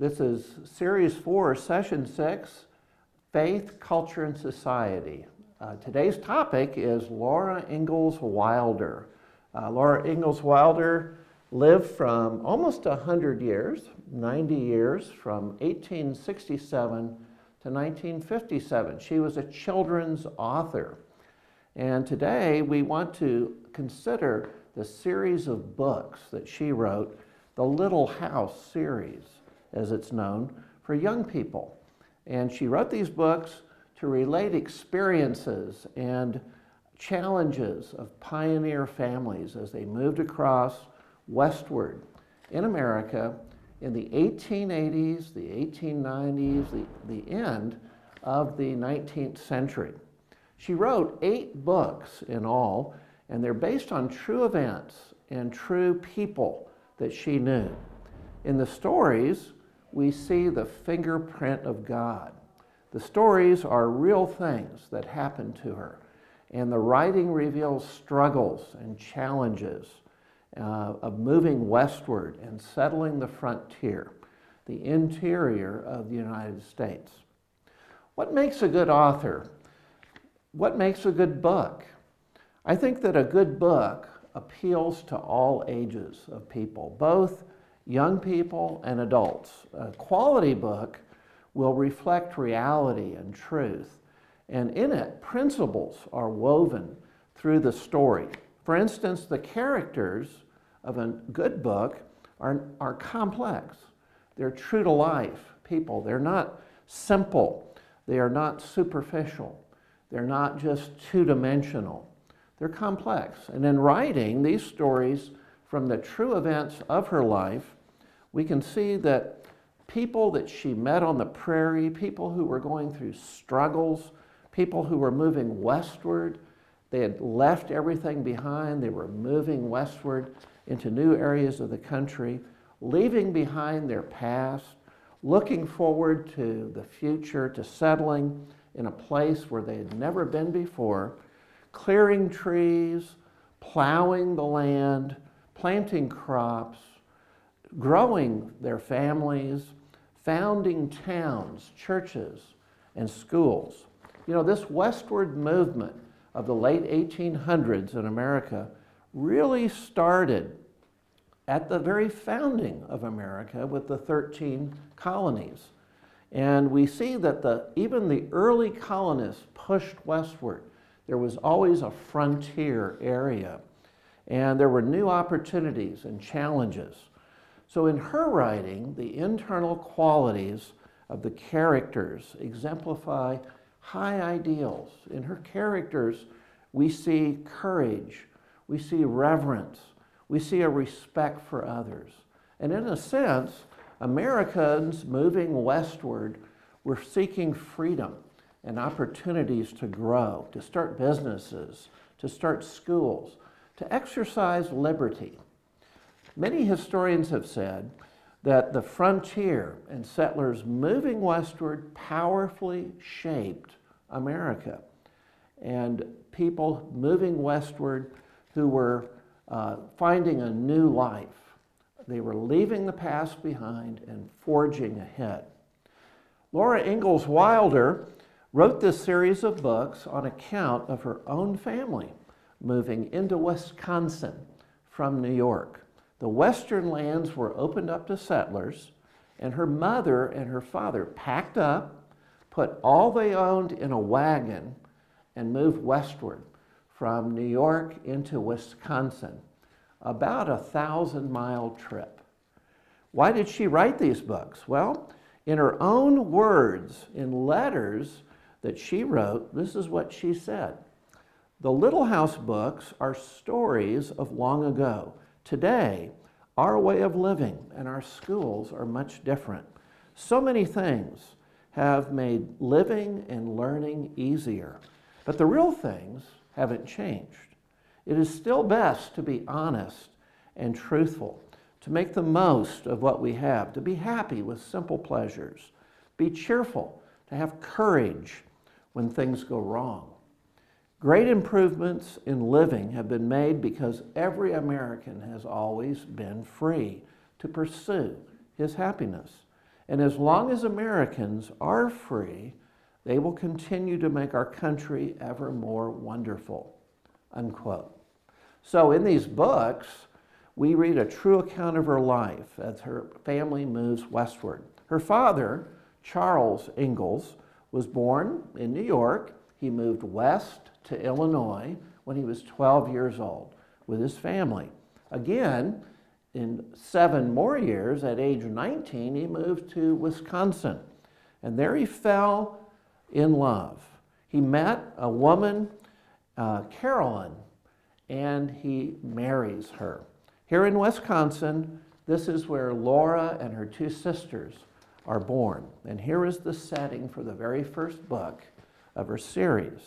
This is Series 4, Session 6 Faith, Culture, and Society. Uh, today's topic is Laura Ingalls Wilder. Uh, Laura Ingalls Wilder lived from almost 100 years, 90 years, from 1867 to 1957. She was a children's author. And today we want to consider the series of books that she wrote, the Little House series, as it's known, for young people. And she wrote these books to relate experiences and challenges of pioneer families as they moved across westward in America in the 1880s, the 1890s, the, the end of the 19th century. She wrote eight books in all, and they're based on true events and true people that she knew. In the stories, we see the fingerprint of God. The stories are real things that happened to her, and the writing reveals struggles and challenges uh, of moving westward and settling the frontier, the interior of the United States. What makes a good author? What makes a good book? I think that a good book appeals to all ages of people, both young people and adults. A quality book will reflect reality and truth, and in it, principles are woven through the story. For instance, the characters of a good book are, are complex. They're true to life people. They're not simple. They are not superficial. They're not just two dimensional. They're complex. And in writing these stories from the true events of her life, we can see that people that she met on the prairie, people who were going through struggles, people who were moving westward, they had left everything behind, they were moving westward into new areas of the country, leaving behind their past, looking forward to the future, to settling in a place where they had never been before clearing trees, plowing the land, planting crops, growing their families, founding towns, churches, and schools. You know, this westward movement of the late 1800s in America really started at the very founding of America with the 13 colonies. And we see that the, even the early colonists pushed westward there was always a frontier area, and there were new opportunities and challenges. So, in her writing, the internal qualities of the characters exemplify high ideals. In her characters, we see courage, we see reverence, we see a respect for others. And in a sense, Americans moving westward were seeking freedom and opportunities to grow, to start businesses, to start schools, to exercise liberty. Many historians have said that the frontier and settlers moving westward powerfully shaped America. And people moving westward who were uh, finding a new life. They were leaving the past behind and forging ahead. Laura Ingalls Wilder wrote this series of books on account of her own family moving into Wisconsin from New York. The western lands were opened up to settlers, and her mother and her father packed up, put all they owned in a wagon, and moved westward from New York into Wisconsin, about a thousand mile trip. Why did she write these books? Well, in her own words, in letters, that she wrote, this is what she said The Little House books are stories of long ago. Today, our way of living and our schools are much different. So many things have made living and learning easier, but the real things haven't changed. It is still best to be honest and truthful, to make the most of what we have, to be happy with simple pleasures, be cheerful, to have courage when things go wrong. Great improvements in living have been made because every American has always been free to pursue his happiness. And as long as Americans are free, they will continue to make our country ever more wonderful. Unquote. So in these books, we read a true account of her life as her family moves westward. Her father, Charles Ingalls, was born in New York. He moved west to Illinois when he was 12 years old with his family. Again, in seven more years, at age 19, he moved to Wisconsin. And there he fell in love. He met a woman, uh, Caroline, and he marries her. Here in Wisconsin, this is where Laura and her two sisters are born. And here is the setting for the very first book of her series.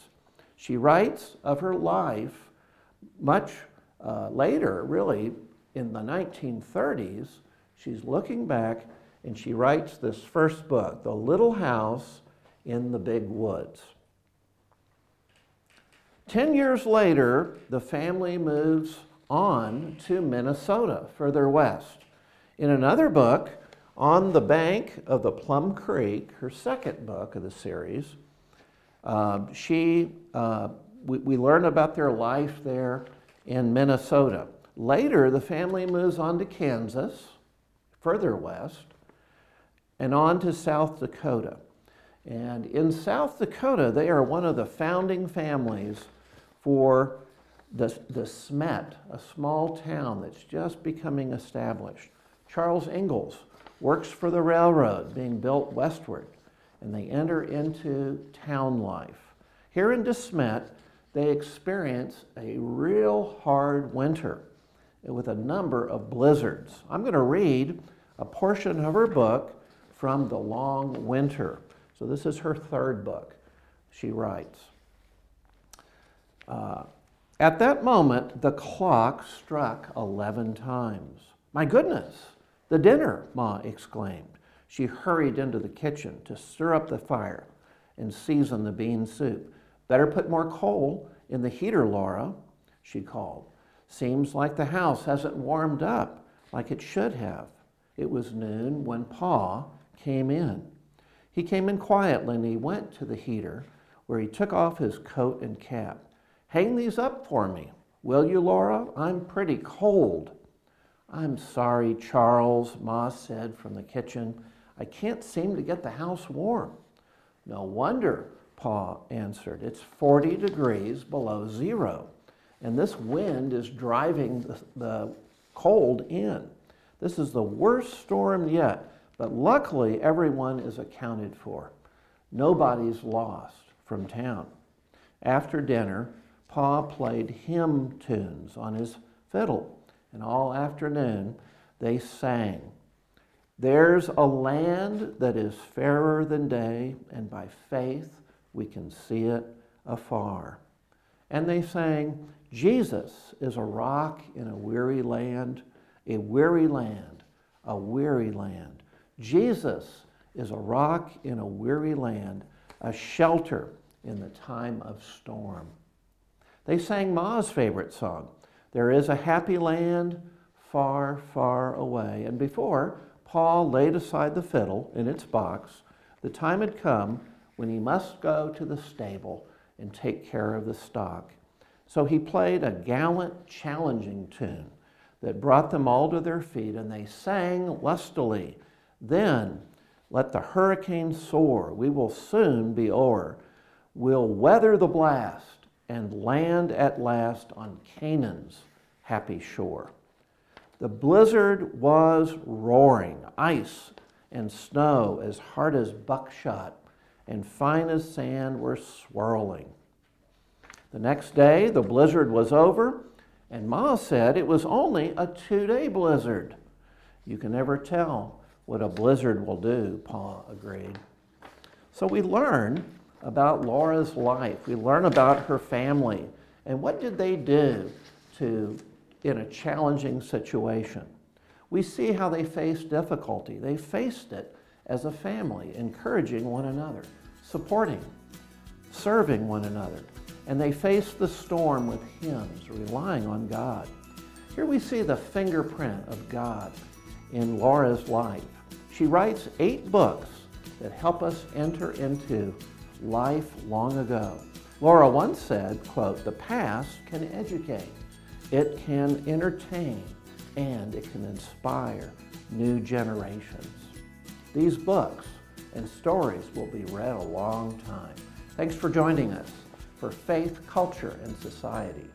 She writes of her life much uh, later, really, in the 1930s. She's looking back and she writes this first book, The Little House in the Big Woods. Ten years later, the family moves on to Minnesota, further west. In another book, On the Bank of the Plum Creek, her second book of the series, uh, she, uh, we, we learn about their life there in Minnesota. Later, the family moves on to Kansas, further west, and on to South Dakota. And in South Dakota, they are one of the founding families for the, De Smet, a small town that's just becoming established. Charles Ingalls works for the railroad being built westward, and they enter into town life. Here in DeSmet, they experience a real hard winter with a number of blizzards. I'm going to read a portion of her book from The Long Winter. So, this is her third book. She writes uh, At that moment, the clock struck 11 times. My goodness, the dinner, Ma exclaimed. She hurried into the kitchen to stir up the fire and season the bean soup. Better put more coal in the heater, Laura, she called. Seems like the house hasn't warmed up like it should have. It was noon when Pa came in. He came in quietly and he went to the heater where he took off his coat and cap. Hang these up for me, will you, Laura? I'm pretty cold. I'm sorry, Charles, Ma said from the kitchen. I can't seem to get the house warm. No wonder, Pa answered. It's 40 degrees below zero and this wind is driving the, the cold in. This is the worst storm yet, but luckily everyone is accounted for. Nobody's lost from town. After dinner, Pa played hymn tunes on his fiddle, and all afternoon they sang. There's a land that is fairer than day, and by faith we can see it afar. And they sang, Jesus is a rock in a weary land, a weary land, a weary land. Jesus is a rock in a weary land, a shelter in the time of storm. They sang Ma's favorite song, There is a happy land far, far away. And before Pa laid aside the fiddle in its box, the time had come when he must go to the stable and take care of the stock. So he played a gallant, challenging tune that brought them all to their feet, and they sang lustily. Then let the hurricane soar. We will soon be o'er. We'll weather the blast and land at last on Canaan's happy shore. The blizzard was roaring, ice and snow as hard as buckshot and fine as sand were swirling. The next day, the blizzard was over, and Ma said it was only a two day blizzard. You can never tell what a blizzard will do, Pa agreed. So we learn about Laura's life. We learn about her family and what did they do to in a challenging situation. We see how they faced difficulty. They faced it as a family, encouraging one another, supporting, serving one another and they faced the storm with hymns, relying on God. Here we see the fingerprint of God in Laura's life. She writes eight books that help us enter into life long ago. Laura once said, quote, the past can educate, it can entertain, and it can inspire new generations. These books and stories will be read a long time. Thanks for joining us for Faith, Culture, and Society.